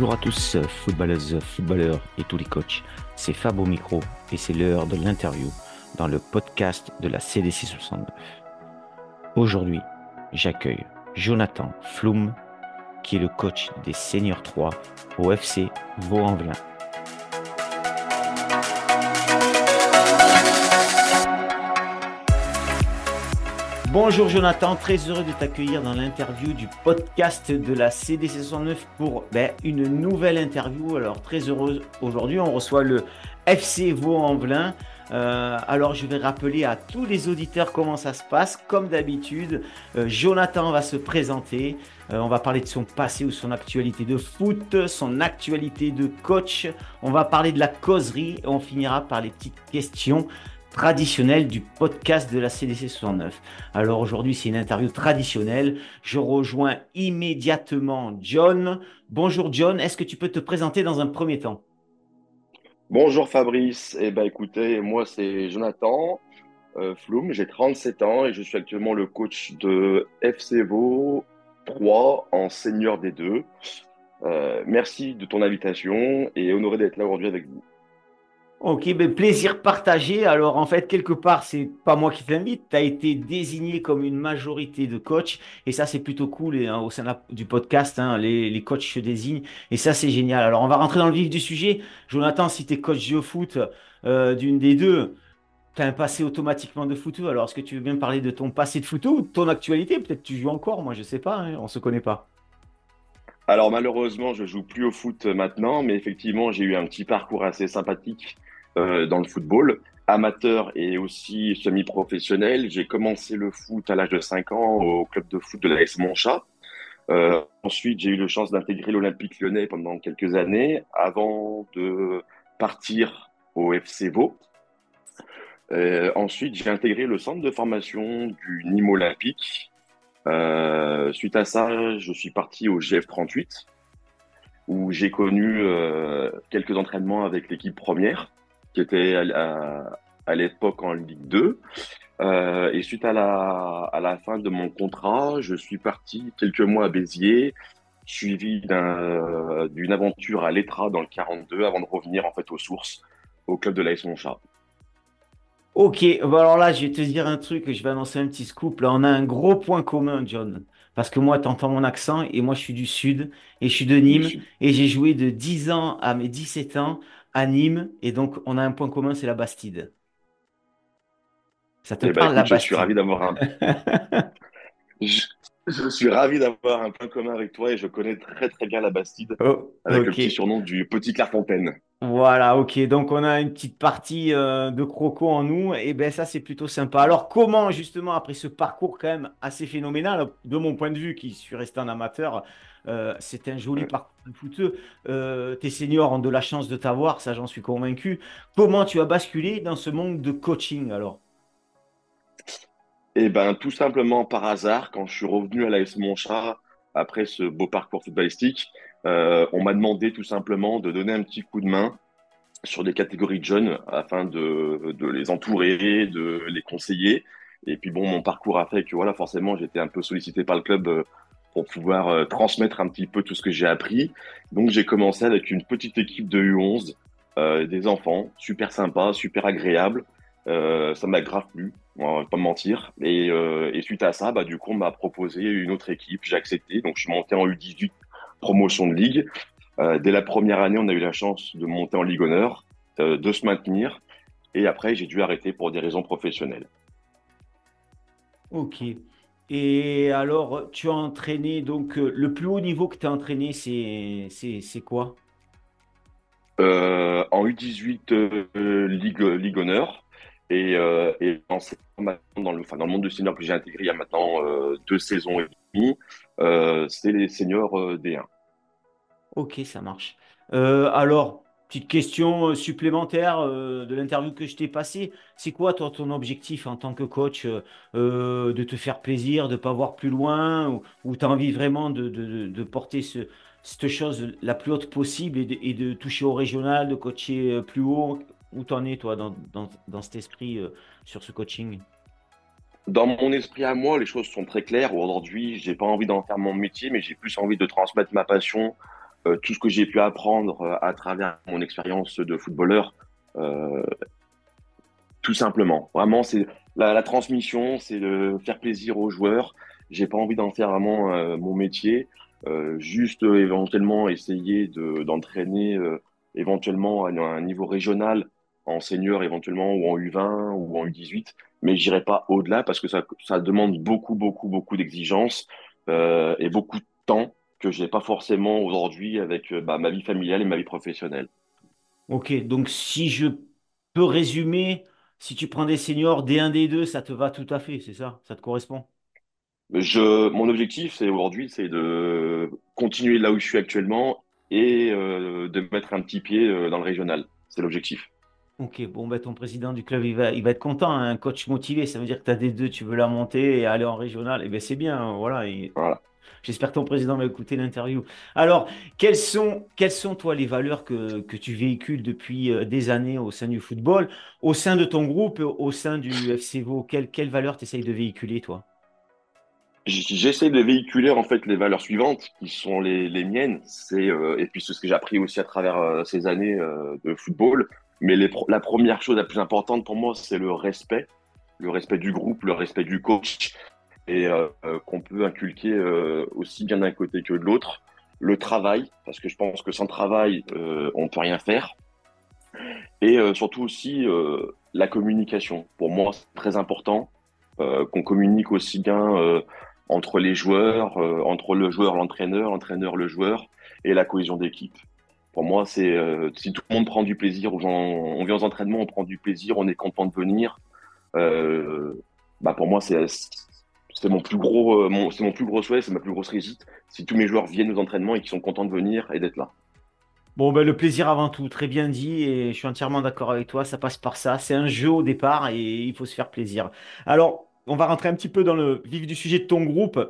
Bonjour à tous, footballeuses, footballeurs et tous les coachs. C'est Fab au micro et c'est l'heure de l'interview dans le podcast de la CDC 69. Aujourd'hui, j'accueille Jonathan Floum, qui est le coach des Seniors 3 au FC Vaux-en-Velin. Bonjour Jonathan, très heureux de t'accueillir dans l'interview du podcast de la CDC 69 pour ben, une nouvelle interview. Alors très heureux aujourd'hui, on reçoit le FC Vaux-en-Velin. Euh, alors je vais rappeler à tous les auditeurs comment ça se passe. Comme d'habitude, euh, Jonathan va se présenter. Euh, on va parler de son passé ou son actualité de foot, son actualité de coach. On va parler de la causerie et on finira par les petites questions traditionnel du podcast de la CDC 69. Alors aujourd'hui, c'est une interview traditionnelle. Je rejoins immédiatement John. Bonjour John, est-ce que tu peux te présenter dans un premier temps? Bonjour Fabrice. Eh ben écoutez, moi c'est Jonathan euh, Floum, j'ai 37 ans et je suis actuellement le coach de FC 3 en senior des deux. Euh, merci de ton invitation et honoré d'être là aujourd'hui avec vous. Ok, ben plaisir partagé. Alors en fait, quelque part, c'est pas moi qui t'invite. Tu as été désigné comme une majorité de coachs. Et ça, c'est plutôt cool hein, au sein du podcast. Hein, les, les, coachs se désignent. Et ça, c'est génial. Alors on va rentrer dans le vif du sujet. Jonathan, si tu es coach de foot euh, d'une des deux, tu as un passé automatiquement de foot. Alors est-ce que tu veux bien parler de ton passé de foot ou de ton actualité? Peut-être tu joues encore, moi je sais pas. Hein, on se connaît pas. Alors malheureusement, je joue plus au foot maintenant, mais effectivement, j'ai eu un petit parcours assez sympathique euh, dans le football, amateur et aussi semi-professionnel. J'ai commencé le foot à l'âge de 5 ans au club de foot de l'AS Montchat. Euh, ensuite, j'ai eu la chance d'intégrer l'Olympique lyonnais pendant quelques années avant de partir au FC Vaux. Euh, ensuite, j'ai intégré le centre de formation du Nîmes Olympique. Euh, suite à ça, je suis parti au GF38 où j'ai connu euh, quelques entraînements avec l'équipe première qui était à, à, l'époque en Ligue 2. Euh, et suite à la, à la fin de mon contrat, je suis parti quelques mois à Béziers, suivi d'une aventure à l'Etra dans le 42 avant de revenir en fait aux sources au club de l'AS Montchat. Ok, alors là, je vais te dire un truc, je vais annoncer un petit scoop. Là, on a un gros point commun, John. Parce que moi, tu entends mon accent et moi, je suis du Sud et je suis de Nîmes et j'ai joué de 10 ans à mes 17 ans à Nîmes. Et donc, on a un point commun, c'est la Bastide. Ça te eh ben, parle, la Bastide Je suis ravi d'avoir un... je, suis ravi d'avoir un point commun avec toi et je connais très très bien la Bastide oh, avec le petit surnom du Petit Clairefontaine. Voilà, ok. Donc, on a une petite partie euh, de croco en nous. Et ben ça, c'est plutôt sympa. Alors, comment, justement, après ce parcours quand même assez phénoménal, de mon point de vue, qui suis resté en amateur, euh, c'est un joli parcours de footeux. Euh, tes seniors ont de la chance de t'avoir, ça j'en suis convaincu. Comment tu as basculé dans ce monde de coaching alors? Eh ben, tout simplement par hasard, quand je suis revenu à l'AS Montchat après ce beau parcours footballistique, euh, on m'a demandé tout simplement de donner un petit coup de main sur des catégories de jeunes afin de, de les entourer, de les conseiller. Et puis bon, mon parcours a fait que voilà, forcément, j'étais un peu sollicité par le club pour pouvoir euh, transmettre un petit peu tout ce que j'ai appris. Donc j'ai commencé avec une petite équipe de U11, euh, des enfants, super sympa, super agréable. Euh, ça m'a grave plu, on va pas mentir. Et, euh, et, suite à ça, bah, du coup, on m'a proposé une autre équipe, j'ai accepté. Donc je suis monté en U18 promotion de ligue. Dès la première année, on a eu la chance de monter en Ligue Honneur, de se maintenir. Et après, j'ai dû arrêter pour des raisons professionnelles. Ok. Et alors, tu as entraîné, donc euh, le plus haut niveau que tu as entraîné, c'est quoi? Euh, En U18 euh, Ligue, Ligue Honneur. Et, et dans, dans, le, dans le monde du senior que j'ai intégré il y a maintenant deux saisons et demie, c'est les seniors D1. Ok, ça marche. alors, Petite question euh, supplémentaire euh, de l'interview que je t'ai passée. C'est quoi, toi, ton objectif en tant que coach euh, De te faire plaisir, de ne pas voir plus loin Ou, tu as envie vraiment de, porter cette chose la plus haute possible et de, toucher au régional, de coacher plus haut? Où t'en es, toi, dans, dans cet esprit sur ce coaching? Dans mon esprit à moi, les choses sont très claires. Aujourd'hui, j'ai pas envie d'en faire mon métier, mais j'ai plus envie de transmettre ma passion tout ce que j'ai pu apprendre à travers mon expérience de footballeur, tout simplement. Vraiment, c'est la, transmission, c'est de faire plaisir aux joueurs. J'ai pas envie d'en faire vraiment mon métier. juste éventuellement essayer d'entraîner éventuellement à un niveau régional en senior éventuellement ou en U20 ou en U18, mais j'irai pas au-delà parce que ça, ça demande beaucoup, beaucoup, beaucoup d'exigences euh, et beaucoup de temps que je n'ai pas forcément aujourd'hui avec euh, bah, ma vie familiale et ma vie professionnelle. Ok, donc si je peux résumer, si tu prends des seniors D1, D2, ça te va tout à fait, c'est ça? Ça te correspond? Je, Mon objectif, c'est aujourd'hui, c'est de continuer là où je suis actuellement et euh, de mettre un petit pied dans le régional. C'est l'objectif. Ok, bon, ben, ton président du club, il va, il va être content, hein, un coach motivé, ça veut dire que tu as des deux, tu veux la monter et aller en régional, et eh ben c'est bien, hein, voilà. voilà. J'espère que ton président va écouter l'interview. Alors, quelles sont, quelles sont, toi, les valeurs que, que tu véhicules depuis euh, des années au sein du football, au sein de ton groupe, au sein du FC Vaud Quelles, quelles valeurs tu essayes de véhiculer, toi? J'essaie de véhiculer en fait les valeurs suivantes qui sont les, les miennes, c'est euh, et puis c'est ce que j'ai appris aussi à travers euh, ces années de football, mais la première chose la plus importante pour moi, c'est le respect, le respect du groupe, le respect du coach, et euh, euh, qu'on peut inculquer euh, aussi bien d'un côté que de l'autre. Le travail, parce que je pense que sans travail, on peut rien faire. Et surtout aussi la communication. Pour moi, c'est très important qu'on communique aussi bien entre les joueurs, entre le joueur, l'entraîneur, l'entraîneur, le joueur, et la cohésion d'équipe. Pour moi, c'est si tout le monde prend du plaisir, on vient aux entraînements, on prend du plaisir, on est content de venir. Bah pour moi, c'est c'est mon plus gros, euh, c'est mon plus gros souhait, c'est ma plus grosse réussite. Si tous mes joueurs viennent aux entraînements et qu'ils sont contents de venir et d'être là. Bon, ben, le plaisir avant tout, très bien dit, et je suis entièrement d'accord avec toi, ça passe par ça. C'est un jeu au départ et il faut se faire plaisir. Alors, on va rentrer un petit peu dans le vif du sujet de ton groupe.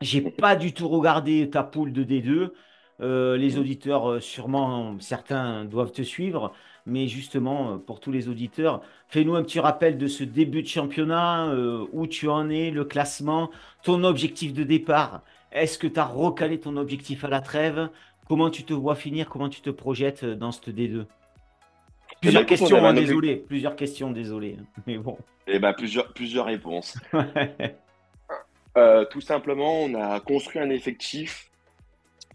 J'ai pas du tout regardé ta poule de D2. Euh, les auditeurs, euh, sûrement, certains doivent te suivre. Mais justement, euh, pour tous les auditeurs, fais-nous un petit rappel de ce début de championnat, où tu en es, le classement, ton objectif de départ. Est-ce que tu as recalé ton objectif à la trêve? Comment tu te vois finir? Comment tu te projettes dans ce D2 Plusieurs questions, hein, désolé. Plusieurs questions, désolé. Mais bon. Eh ben, plusieurs, plusieurs réponses. tout simplement, on a construit un effectif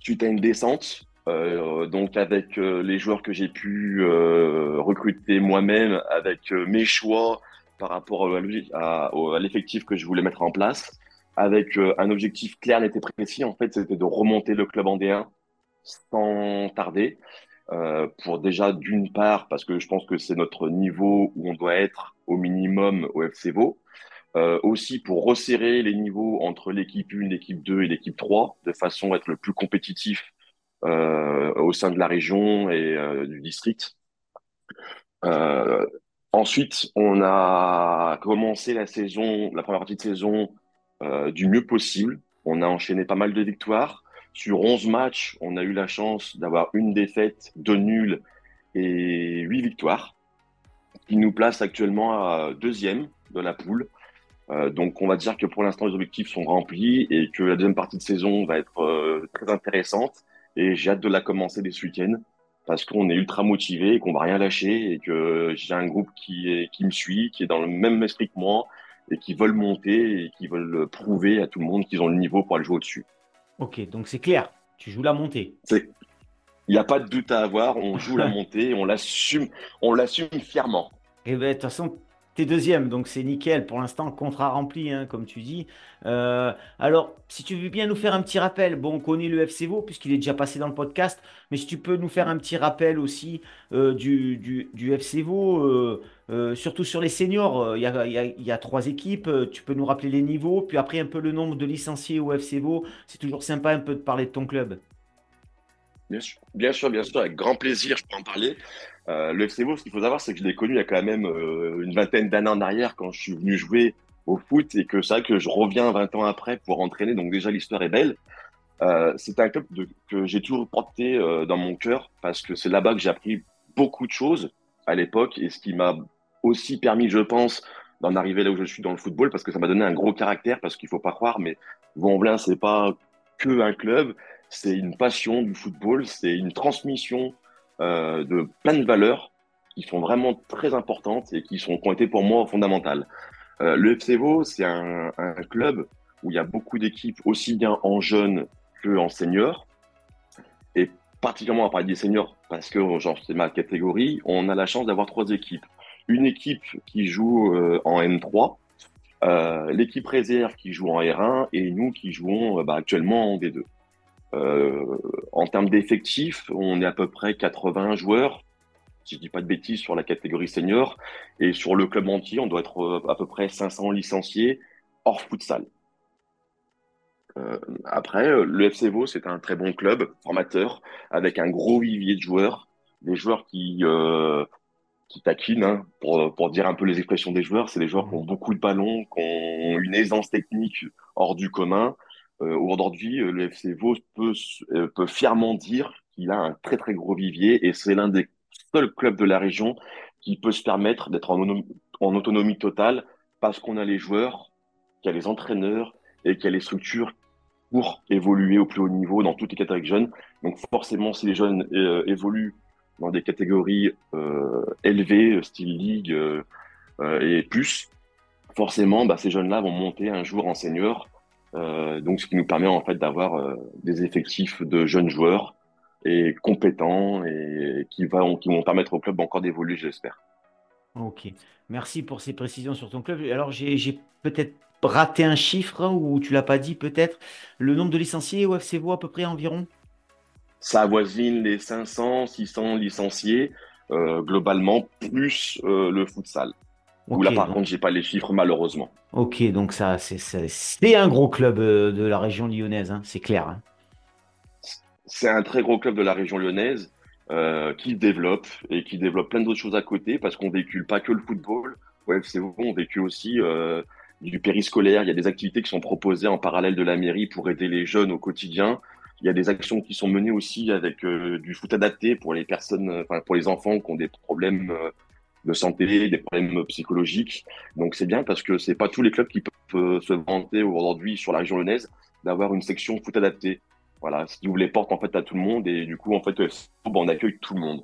suite à une descente. Euh, donc avec euh, les joueurs que j'ai pu euh, recruter moi-même, avec mes choix par rapport à, l'effectif que je voulais mettre en place, avec un objectif clair, net et précis. En fait, c'était de remonter le club en D1 sans tarder. pour déjà d'une part, parce que je pense que c'est notre niveau où on doit être au minimum au FC euh, aussi pour resserrer les niveaux entre l'équipe 1, l'équipe 2 et l'équipe 3, de façon à être le plus compétitif euh, au sein de la région et euh, du district. Euh, ensuite, on a commencé la saison, la première partie de saison euh, du mieux possible. On a enchaîné pas mal de victoires. Sur 11 matchs, on a eu la chance d'avoir une défaite, deux nuls et huit victoires, qui nous place actuellement à deuxième de la poule euh, donc on va dire que pour l'instant les objectifs sont remplis et que la deuxième partie de saison va être euh, très intéressante et j'ai hâte de la commencer dès ce week-end parce qu'on est ultra motivé et qu'on va rien lâcher et que j'ai un groupe qui, est, qui me suit, qui est dans le même esprit que moi et qui veulent monter et qui veulent prouver à tout le monde qu'ils ont le niveau pour aller jouer au-dessus. Ok, donc c'est clair, tu joues la montée. Il n'y a pas de doute à avoir, on joue la montée, on l'assume, on l'assume fièrement. Et eh bien, de toute façon, T'es deuxième, donc c'est nickel. Pour l'instant, contrat rempli, hein, comme tu dis. Euh, alors, si tu veux bien nous faire un petit rappel, bon, on connaît le FC puisqu'il est déjà passé dans le podcast, mais si tu peux nous faire un petit rappel aussi euh, du, du, euh, surtout sur les seniors, il y a, trois équipes, tu peux nous rappeler les niveaux, puis après un peu le nombre de licenciés au FC. C'est toujours sympa un peu de parler de ton club. Bien bien sûr, bien sûr, avec grand plaisir, je peux en parler. Euh, le FC ce qu'il faut savoir, c'est que je l'ai connu il y a quand même euh, une vingtaine d'années en arrière quand je suis venu jouer au foot et que c'est vrai que je reviens 20 ans après pour entraîner, donc déjà l'histoire est belle. Euh, c'est un club que j'ai toujours porté dans mon cœur parce que c'est là-bas que j'ai appris beaucoup de choses à l'époque et ce qui m'a aussi permis, je pense, d'en arriver là où je suis dans le football parce que ça m'a donné un gros caractère parce qu'il faut pas croire, mais Vaux-en-Velin, pas que un club, c'est une passion du football, c'est une transmission euh, de plein de valeurs qui sont vraiment très importantes et qui, sont, qui ont été pour moi fondamentales. Euh, le FC c'est un, club où il y a beaucoup d'équipes, aussi bien en jeunes que en seniors. Et particulièrement à parler des seniors, parce que genre c'est ma catégorie, on a la chance d'avoir trois équipes. Une équipe qui joue euh, en N3, euh, l'équipe réserve qui joue en R1 et nous qui jouons bah, actuellement en D2. Euh, en termes d'effectifs, on est à peu près 80 joueurs, si je dis pas de bêtises, sur la catégorie senior. Et sur le club entier, on doit être euh, à peu près 500 licenciés hors futsal. Euh, après, le FC Vaud, c'est un très bon club formateur avec un gros vivier de joueurs, des joueurs qui qui taquinent, hein, pour, pour dire un peu les expressions des joueurs. C'est des joueurs qui ont beaucoup de ballons, qui ont une aisance technique hors du commun. Euh, Aujourd'hui, le FC Vaud peut, euh, peut fièrement dire qu'il a un très très gros vivier et c'est l'un des seuls clubs de la région qui peut se permettre d'être en, autonomie totale parce qu'on a les joueurs, qu'il y a les entraîneurs et qu'il y a les structures pour évoluer au plus haut niveau dans toutes les catégories jeunes. Donc forcément, si les jeunes euh, évoluent dans des catégories élevées, style euh, euh, et plus, forcément, bah, ces jeunes-là vont monter un jour en senior. Donc, ce qui nous permet en fait d'avoir des effectifs de jeunes joueurs et compétents et qui, va, qui vont permettre au club encore d'évoluer, j'espère. Ok, merci pour ces précisions sur ton club. Alors, j'ai peut-être raté un chiffre hein, ou tu l'as pas dit peut-être. Le nombre de licenciés au FC à peu près environ? Ça avoisine les 500, 600 licenciés euh, globalement, plus euh, le futsal. Où là, par contre, contre, j'ai pas les chiffres malheureusement. Ok, donc ça, c'est un gros club euh, de la région lyonnaise, hein, c'est clair. Hein. C'est un très gros club de la région lyonnaise euh, qui développe et qui développe plein d'autres choses à côté parce qu'on véhicule pas que le football. Ouais, c'est bon, on véhicule aussi euh, du périscolaire. Il y a des activités qui sont proposées en parallèle de la mairie pour aider les jeunes au quotidien. Il y a des actions qui sont menées aussi avec euh, du foot adapté pour les personnes, enfin pour les enfants qui ont des problèmes de santé, des problèmes psychologiques. Donc c'est bien parce que c'est pas tous les clubs qui peuvent se vanter aujourd'hui sur la région lyonnaise d'avoir une section foot adapté. Voilà, ce qui ouvre les portes en fait à tout le monde et du coup en fait on accueille tout le monde.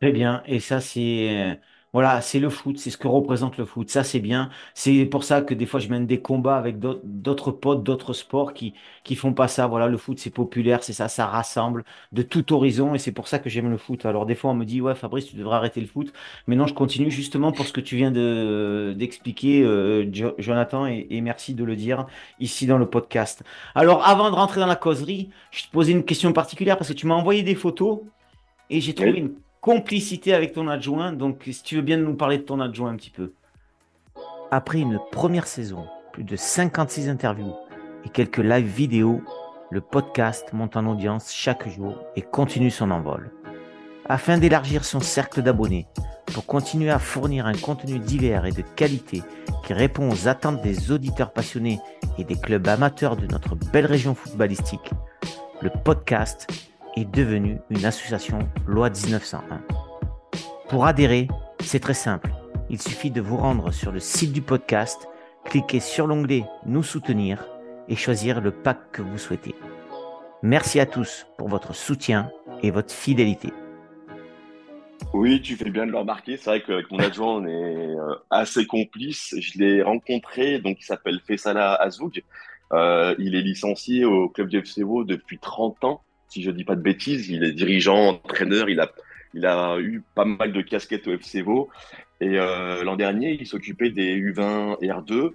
Très bien, et ça c'est voilà, c'est le foot, c'est ce que représente le foot. Ça, c'est bien. C'est pour ça que des fois, je mène des combats avec d'autres potes, d'autres sports qui qui font pas ça. Voilà, le foot, c'est populaire, c'est ça, ça rassemble de tout horizon et c'est pour ça que j'aime le foot. Alors des fois, on me dit ouais, Fabrice, tu devrais arrêter le foot. Mais non, je continue justement pour ce que tu viens de d'expliquer, euh, Jonathan, et, merci de le dire ici dans le podcast. Alors, avant de rentrer dans la causerie, je te posais une question particulière parce que tu m'as envoyé des photos et j'ai trouvé une complicité avec ton adjoint. Donc, si tu veux bien nous parler de ton adjoint un petit peu. Après une première saison, plus de 56 interviews et quelques live vidéo, le podcast monte en audience chaque jour et continue son envol. Afin d'élargir son cercle d'abonnés, pour continuer à fournir un contenu divers et de qualité qui répond aux attentes des auditeurs passionnés et des clubs amateurs de notre belle région footballistique, le podcast est devenue une association loi 1901. Pour adhérer, c'est très simple. Il suffit de vous rendre sur le site du podcast, cliquer sur l'onglet Nous soutenir et choisir le pack que vous souhaitez. Merci à tous pour votre soutien et votre fidélité. Oui, tu fais bien de le remarquer. C'est vrai qu'avec mon adjoint, on est euh, assez complice. Je l'ai rencontré, donc il s'appelle Fessala Azoug. Euh, il est licencié au club du FCO depuis 30 ans si je dis pas de bêtises. Il est dirigeant, entraîneur. Il a, il a eu pas mal de casquettes au FC. Et euh, l'an dernier, il s'occupait des U20 et R2.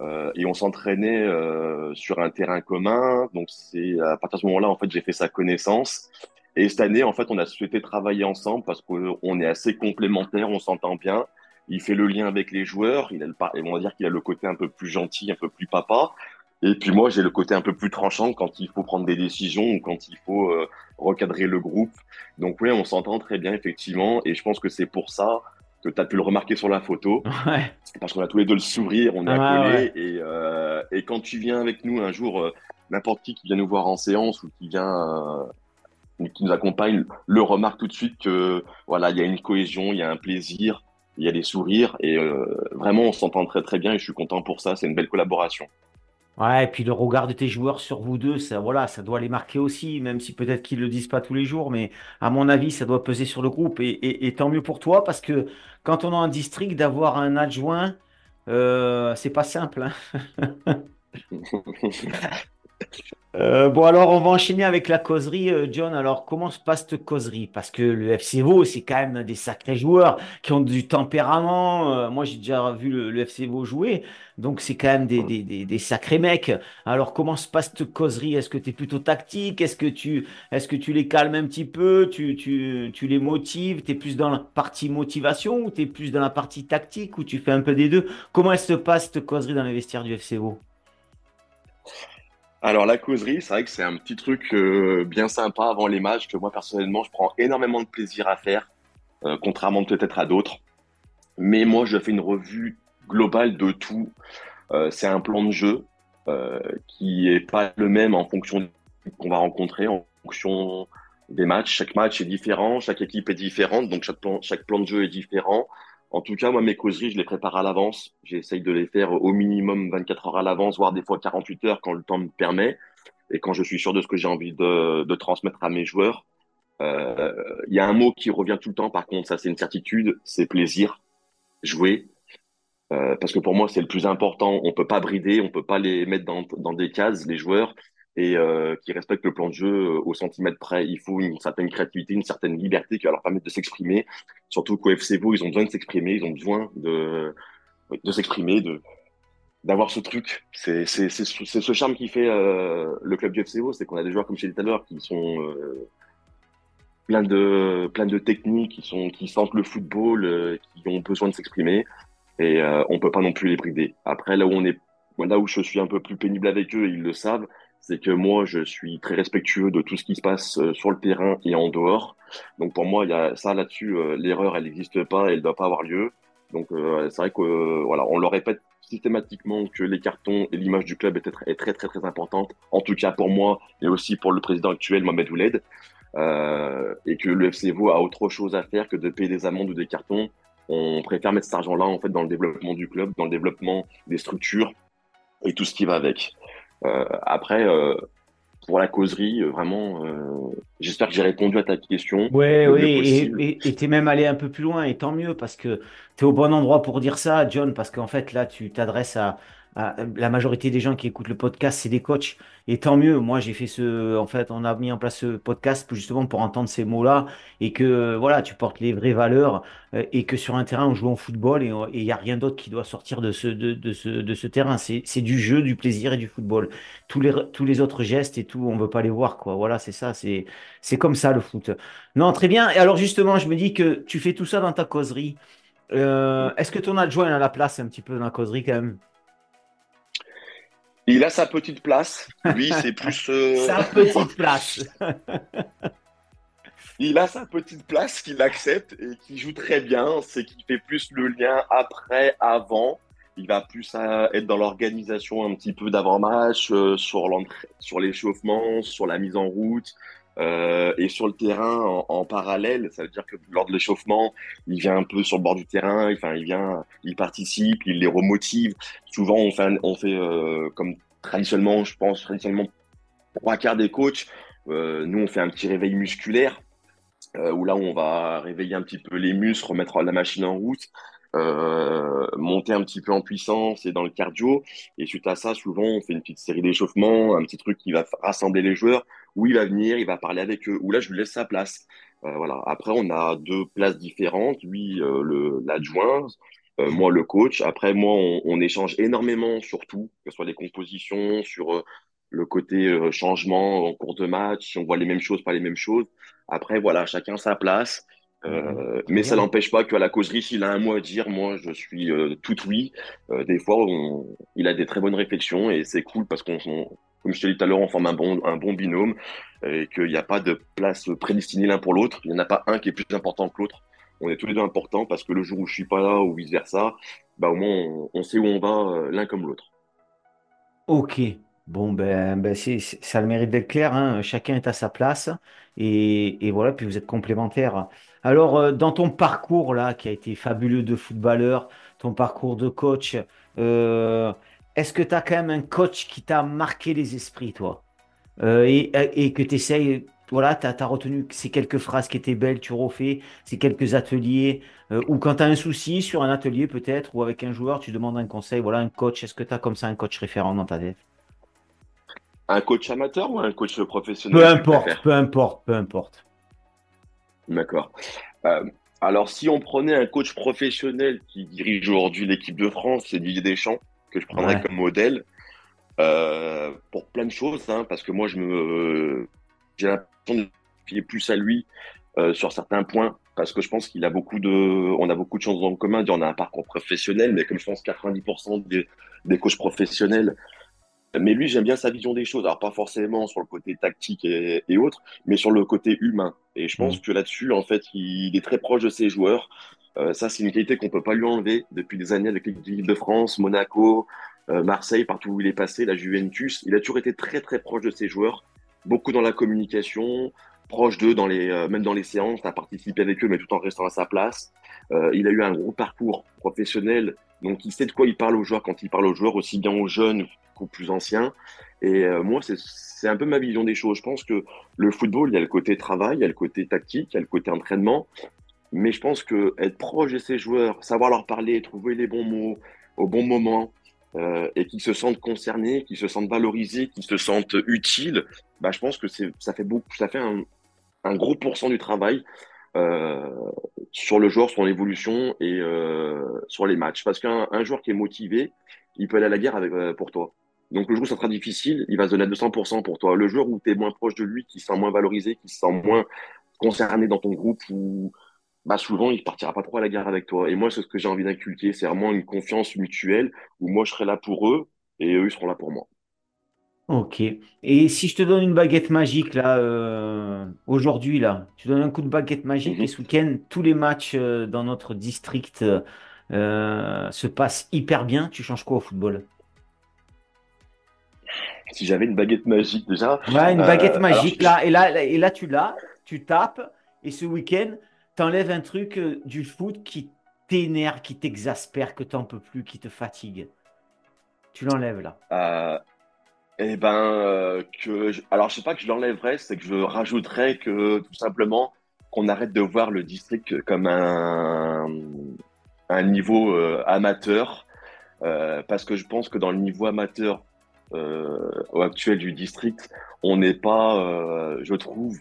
Euh, et on s'entraînait euh, sur un terrain commun. Donc c'est à partir de ce moment-là, en fait, j'ai fait sa connaissance. Et cette année, en fait, on a souhaité travailler ensemble parce qu'on est assez complémentaires, on s'entend bien. Il fait le lien avec les joueurs. Il a le, on va dire qu'il a le côté un peu plus gentil, un peu plus papa. Et puis moi, j'ai le côté un peu plus tranchant quand il faut prendre des décisions ou quand il faut euh, recadrer le groupe. Donc oui, on s'entend très bien, effectivement. Et je pense que c'est pour ça que tu as pu le remarquer sur la photo. Ouais. Parce qu'on a tous les deux le sourire, on est accolés. Et, euh, et quand tu viens avec nous un jour, euh, n'importe qui qui vient nous voir en séance ou qui vient... Qui nous accompagne, le remarque tout de suite que voilà, il y a une cohésion, il y a un plaisir, il y a des sourires et vraiment on s'entend très très bien et je suis content pour ça. C'est une belle collaboration. Ouais, et puis le regard de tes joueurs sur vous deux, ça, voilà, ça doit les marquer aussi, même si peut-être qu'ils le disent pas tous les jours, mais à mon avis, ça doit peser sur le groupe. Et, tant mieux pour toi, parce que quand on est en district, d'avoir un adjoint, euh, c'est pas simple, hein. Euh, bon, alors on va enchaîner avec la causerie, euh, John. Alors, comment se passe cette causerie? Parce que le FC Vaud, c'est quand même des sacrés joueurs qui ont du tempérament. Euh, moi, j'ai déjà vu le, le FC Vaud jouer, donc c'est quand même des, des, des, des sacrés mecs. Alors, comment se passe cette causerie? Est-ce que tu es plutôt tactique? Est-ce que tu, est-ce que tu les calmes un petit peu? Tu, tu, tu les motives? Tu es plus dans la partie motivation ou tu es plus dans la partie tactique ou tu fais un peu des deux? Comment elle se passe cette causerie dans les vestiaires du FC Vaud? Alors la causerie, c'est vrai que c'est un petit truc euh, bien sympa avant les matchs que moi personnellement je prends énormément de plaisir à faire, euh, contrairement peut-être à d'autres. Mais moi je fais une revue globale de tout. Euh, c'est un plan de jeu qui est pas le même en fonction qu'on va rencontrer, en fonction des matchs. Chaque match est différent, chaque équipe est différente, donc chaque plan, chaque plan de jeu est différent. En tout cas, moi, mes causeries, je les prépare à l'avance. J'essaye de les faire au minimum 24 heures à l'avance, voire des fois 48 heures quand le temps me permet et quand je suis sûr de ce que j'ai envie de, de transmettre à mes joueurs. Euh, Il y a un mot qui revient tout le temps, par contre, ça c'est une certitude, c'est plaisir, jouer. Euh, parce que pour moi, c'est le plus important. On peut pas brider, on peut pas les mettre dans, dans des cases, les joueurs, et euh, qui respectent le plan de jeu euh, au centimètre près. Il faut une certaine créativité, une certaine liberté qui va leur permettre de s'exprimer. Surtout qu'au FC ils ont besoin de s'exprimer, ils ont besoin de, s'exprimer, d'avoir ce truc. C'est ce charme qui fait euh, le club du FC c'est qu'on a des joueurs comme je l'ai dit tout à l'heure qui sont euh, plein de plein de techniques, qui sont qui sentent le football, qui ont besoin de s'exprimer et on peut pas non plus les brider. Après, là où on est, là où je suis un peu plus pénible avec eux, ils le savent, c'est que moi, je suis très respectueux de tout ce qui se passe euh, sur le terrain et en dehors. Donc pour moi, il y a ça là-dessus, euh, l'erreur, elle n'existe pas, elle ne doit pas avoir lieu. Donc euh, c'est vrai que voilà, on leur répète systématiquement que les cartons et l'image du club est, très très très importante. En tout cas pour moi et aussi pour le président actuel Mohamed Ouled. Et que le FC a autre chose à faire que de payer des amendes ou des cartons on préfère mettre cet argent-là en fait dans le développement du club, dans le développement des structures et tout ce qui va avec. Euh, après, euh, pour la causerie, euh, vraiment, j'espère que j'ai répondu à ta question Ouais, oui, possible. et et t'es même allé un peu plus loin, et tant mieux, parce que tu es au bon endroit pour dire ça, John, parce qu'en fait, là, tu t'adresses à- la majorité des gens qui écoutent le podcast, c'est des coachs, et tant mieux. Moi, j'ai fait ce, en fait, on a mis en place ce podcast justement pour entendre ces mots-là, et que, voilà, tu portes les vraies valeurs, euh, et que sur un terrain, on joue en football, et il n'y a rien d'autre qui doit sortir de ce, terrain. C'est, du jeu, du plaisir et du football. Tous les, autres gestes et tout, on veut pas les voir, quoi. Voilà, c'est ça, c'est, c'est comme ça, le foot. Non, très bien. Et alors justement, je me dis que tu fais tout ça dans ta causerie. Euh, est-ce que ton adjoint a la place un petit peu dans la causerie quand même? Il a sa petite place. Lui, c'est plus. euh, Sa petite place. il a sa petite place qu'il accepte et qui joue très bien. C'est qu'il fait plus le lien après, avant. Il va plus euh, être dans l'organisation un petit peu d'avant-match, euh, sur l'échauffement, sur la mise en route. Euh, et sur le terrain en, parallèle, ça veut dire que lors de l'échauffement, il vient un peu sur le bord du terrain, enfin il vient, il participe, il les remotive. Souvent, on fait, euh, comme traditionnellement, je pense traditionnellement trois quarts des coachs. euh, nous, on fait un petit réveil musculaire où là, on va réveiller un petit peu les muscles, remettre la machine en route, monter un petit peu en puissance et dans le cardio. Et suite à ça, souvent, on fait une petite série d'échauffements, un petit truc qui va rassembler les joueurs, où il va venir, il va parler avec eux, où là, je lui laisse sa place. Euh, voilà. Après, on a deux places différentes. Lui, euh, l'adjoint, euh, moi, le coach. Après, moi, on, on échange énormément sur tout, que ce soit les compositions, sur le côté changement en cours de match, si on voit les mêmes choses, pas les mêmes choses. Après, voilà, chacun sa place. Mhm. Euh, mais ça n'empêche pas qu'à la causerie, s'il a un mot à dire, moi, je suis euh, tout oui. Euh, des fois, on- il a des très bonnes réflexions et c'est cool parce qu'on, on- comme je te l'ai dit tout à l'heure, on forme un bon, binôme et qu'il n'y a pas de place prédestinée l'un pour l'autre. Il n'y en a pas un qui est plus important que l'autre. On est tous les deux importants parce que le jour où je suis pas là ou vice-versa, bah, au moins, on, sait où on va euh, l'un comme l'autre. Ok. Bon, ben, ben ça a le mérite d'être clair, hein. Chacun est à sa place. Et, voilà, puis vous êtes complémentaires. Alors, euh, dans ton parcours là, qui a été fabuleux de footballeur, ton parcours de coach, euh, est-ce que tu as quand même un coach qui t'a marqué les esprits, toi? Euh, et, que tu essayes, voilà, tu as, retenu ces quelques phrases qui étaient belles, tu refais ces quelques ateliers, euh, ou quand tu as un souci sur un atelier peut-être, ou avec un joueur, tu demandes un conseil, voilà, un coach, est-ce que tu as comme ça un coach référent dans ta tête? Un coach amateur ou un coach professionnel Peu importe, peu importe, peu importe. D'accord. Euh, alors, si on prenait un coach professionnel qui dirige aujourd'hui l'équipe de France, c'est Didier Deschamps, que je prendrais comme modèle, euh, pour plein de choses, hein, parce que moi, je me, j'ai l'impression de fier plus à lui euh, sur certains points, parce que je pense qu'il a beaucoup de, on a beaucoup de choses en commun. On a un parcours professionnel, mais comme je pense 90% des, des coachs professionnels mais lui, j'aime bien sa vision des choses. Alors, pas forcément sur le côté tactique et, autres, mais sur le côté humain. Et je pense mm. que là-dessus, en fait, il est très proche de ses joueurs. Euh, ça, c'est une qualité qu'on peut pas lui enlever depuis des années avec l'équipe de France, Monaco, euh, Marseille, partout où il est passé, la Juventus. Il a toujours été très, très proche de ses joueurs. Beaucoup dans la communication, proche d'eux, dans les, euh, même dans les séances, à participer avec eux, mais tout en restant à sa place. il a eu un gros parcours professionnel, donc il sait de quoi il parle aux joueurs quand il parle aux joueurs, aussi bien aux jeunes plus ancien. Et moi, c'est un peu ma vision des choses. Je pense que le football, il y a le côté travail, il y a le côté tactique, il y a le côté entraînement. Mais je pense que être proche de ces joueurs, savoir leur parler, trouver les bons mots au bon moment, euh, et qu'ils se sentent concernés, qu'ils se sentent valorisés, qu'ils se sentent utiles, bah, je pense que ça fait beaucoup, ça fait un, gros pourcent du travail euh, sur le joueur, son évolution et euh, sur les matchs. Parce qu'un joueur qui est motivé, il peut aller à la guerre avec, euh, pour toi. Donc le jour où ça sera difficile, il va se donner à 200% pour toi. Le jour où tu es moins proche de lui, qui se sent moins valorisé, qui se sent moins concerné dans ton groupe, ou bah souvent il partira pas trop à la guerre avec toi. Et moi, c'est ce que j'ai envie d'inculquer, c'est vraiment une confiance mutuelle où moi je serai là pour eux et eux ils seront là pour moi. Ok. Et si je te donne une baguette magique là, euh, aujourd'hui là, tu donnes un coup de baguette magique et mhm. ce week-end, tous les matchs euh, dans notre district se passent hyper bien, tu changes quoi au football? Si j'avais une baguette magique déjà. Ouais, une baguette euh, magique là, et là, et là tu l'as, tu tapes, et ce week-end, tu enlèves un truc euh, du foot qui t'énerve, qui t'exaspère, que tu n'en peux plus, qui te fatigue. Tu l'enlèves là. Euh, eh ben, que alors je sais pas que je l'enlèverais, c'est que je rajouterais que tout simplement qu'on arrête de voir le district comme un, un niveau amateur. parce que je pense que dans le niveau amateur, euh, actuel du district, on n'est pas, euh, je trouve, euh,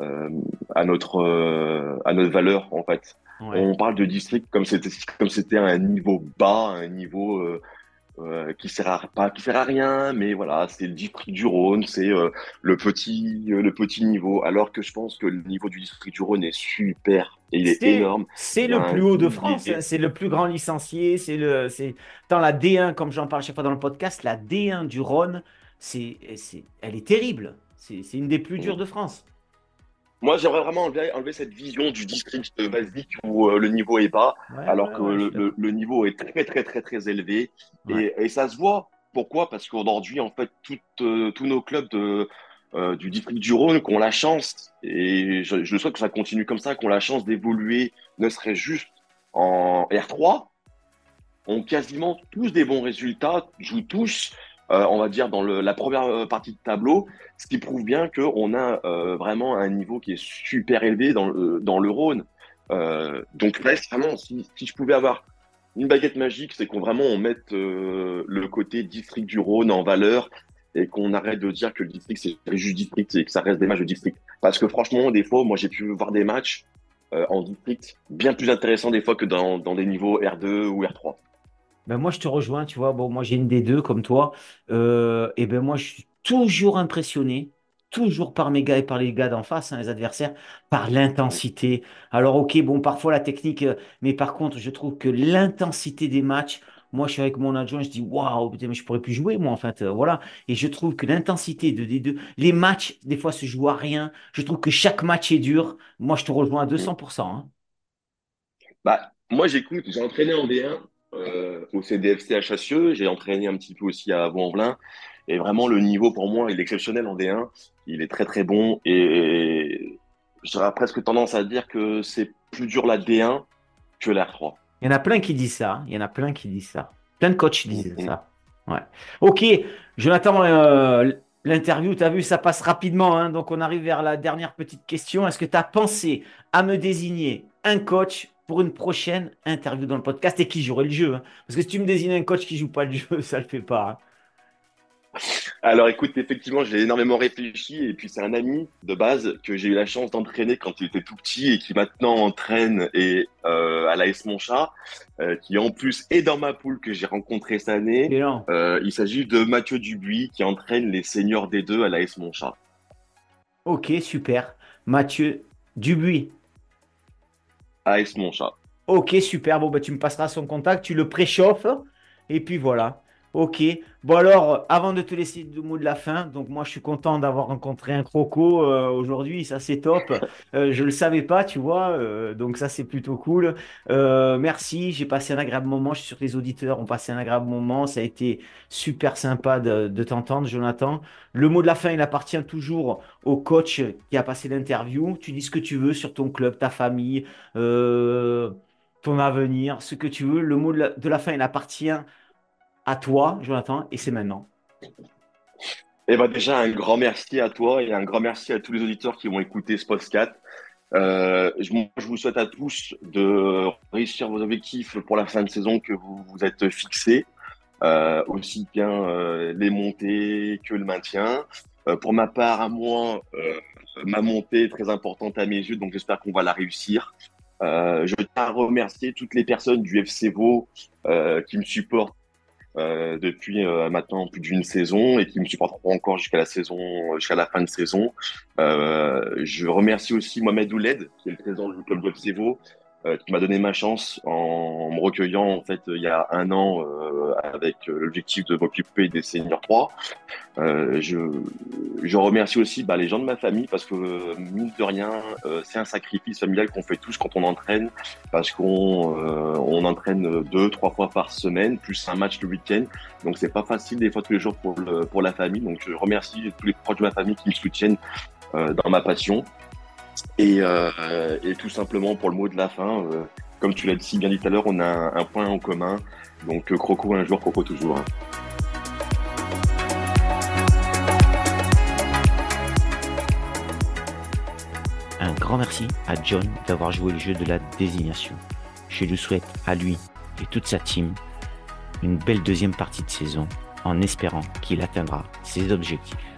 à notre à notre valeur en fait. On parle de district comme c'était comme c'était un niveau bas, un niveau euh, qui sert à pas qui sert à rien mais voilà c'est le district du Rhône c'est le petit le petit niveau alors que je pense que le niveau du district du Rhône est super et il est, énorme. C'est le plus haut de France, hein. c'est le plus grand licencié, c'est le, c'est dans la D1, comme j'en parle chaque fois dans le podcast, la D1 du Rhône, c'est, c'est, elle est terrible. C'est, c'est une des plus dures de France. Moi, j'aimerais vraiment enlever, enlever, cette vision du district basique où euh, le niveau est bas, alors que le, le, niveau est très, très, très, très élevé. Et, et, ça se voit. Pourquoi? Parce qu'aujourd'hui, en fait, euh, tous nos clubs de, euh, du district du Rhône qui ont la chance, et je, je souhaite que ça continue comme ça, qu'on la chance d'évoluer, ne serait juste en R3, ont quasiment tous des bons résultats, jouent tous, euh, on va dire, dans la première euh, partie de tableau, ce qui prouve bien qu'on a euh, vraiment un niveau qui est super élevé dans le, Rhône. Donc, vraiment, si, je pouvais avoir une baguette magique, c'est qu'on vraiment on mette le côté district du Rhône en valeur et qu'on arrête de dire que le district c'est juste district et que ça reste des matchs de district. Parce que franchement, des fois, moi j'ai pu voir des matchs en district bien plus intéressants des fois que dans des niveaux R2 ou R3. Ben moi, je te rejoins, tu vois. Bon, moi, j'ai une des deux comme toi. Euh, et ben moi, je suis toujours impressionné, toujours par mes gars et par les gars d'en face, hein, les adversaires, par l'intensité. Alors, ok, bon, parfois la technique, euh, mais par contre, je trouve que l'intensité des matchs, moi, je suis avec mon adjoint, je dis waouh, mais je pourrais plus jouer, moi, en fait. Euh, voilà. Et je trouve que l'intensité de, des deux, les matchs, des fois, se jouent à rien. Je trouve que chaque match est dur. Moi, je te rejoins à 200%. Hein. Bah, moi, j'écoute, j'ai entraîné en D1 euh, au CDFC à Chassieux, j'ai entraîné un petit peu aussi à Vaux-en-Velin. Et vraiment, le niveau pour moi, il est exceptionnel en D1. Il est très, très bon. Et j'aurais presque tendance à dire que c'est plus dur la D1 que la R3. Il y en a plein qui disent ça. Il y en a plein qui disent ça. Plein de coachs disent mm-hmm. ça. Ouais. Ok, Jonathan, euh, l'interview, tu as vu, ça passe rapidement. hein. donc, on arrive vers la dernière petite question. Est-ce que tu as pensé à me désigner un coach pour une prochaine interview dans le podcast et qui jouerait le jeu hein Parce que si tu me désignes un coach qui joue pas le jeu, ça le fait pas. hein. Alors écoute, effectivement, j'ai énormément réfléchi et puis c'est un ami de base que j'ai eu la chance d'entraîner quand il était tout petit et qui maintenant entraîne et euh, à l'AS Monchat, euh, qui en plus est dans ma poule que j'ai rencontré cette année. Excellent. Euh, il s'agit de Mathieu Dubuis qui entraîne les seniors des deux à l'AS Monchat. Ok, super. Mathieu Dubuis. AS Monchat. Ok, super. Bon, bah, tu me passeras son contact, tu le préchauffes. Et puis voilà. Ok. Bon, alors, avant de te laisser le mot de la fin, donc moi, je suis content d'avoir rencontré un croco euh, aujourd'hui. Ça, c'est top. Euh, je ne le savais pas, tu vois. euh, donc, ça, c'est plutôt cool. Euh, merci. J'ai passé un agréable moment. Je suis sûr que les auditeurs ont passé un agréable moment. Ça a été super sympa de, de t'entendre, Jonathan. Le mot de la fin, il appartient toujours au coach qui a passé l'interview. Tu dis ce que tu veux sur ton club, ta famille. ton avenir, ce que tu veux. Le mot de la, de la fin, il appartient à toi, Jonathan, et c'est maintenant. Eh ben déjà, un grand merci à toi et un grand merci à tous les auditeurs qui vont écouter ce podcast. Euh, je, vous souhaite à tous de réussir vos objectifs pour la fin de saison que vous vous êtes fixés, euh, aussi bien euh, les montées que le maintien. Euh, pour ma part, à moi, ma montée est très importante à mes yeux, donc j'espère qu'on va la réussir. Je tiens à remercier toutes les personnes du FC qui me supportent euh, depuis euh, maintenant plus d'une saison et qui me supporteront encore jusqu'à la saison, jusqu'à la fin de saison. Euh, je remercie aussi Mohamed Ouled, qui est le président du club de euh, qui m'a donné ma chance en me recueillant en fait il y a un an euh, avec l'objectif de m'occuper des seniors 3. Euh, je, je remercie aussi bah, les gens de ma famille parce que mine de rien, euh, c'est un sacrifice familial qu'on fait tous quand on entraîne parce qu'on euh, on entraîne deux, trois fois par semaine, plus un match le week-end. Donc c'est pas facile des fois tous les jours pour, le, pour la famille. Donc je remercie tous les proches de ma famille qui me soutiennent euh, dans ma passion. Et, euh, et tout simplement pour le mot de la fin, euh, comme tu l'as si bien dit tout à l'heure, on a un, point en commun. Donc euh, Croco un jour, Croco toujours. Un grand merci à John d'avoir joué le jeu de la désignation. Je lui souhaite à lui et toute sa team une belle deuxième partie de saison en espérant qu'il atteindra ses objectifs.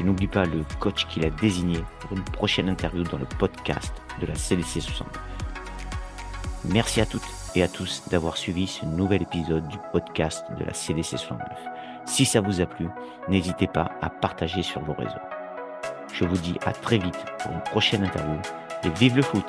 Je n'oublie pas le coach qu'il a désigné pour une prochaine interview dans le podcast de la CDC 69. Merci à toutes et à tous d'avoir suivi ce nouvel épisode du podcast de la CDC 69. Si ça vous a plu, n'hésitez pas à partager sur vos réseaux. Je vous dis à très vite pour une prochaine interview et vive le foot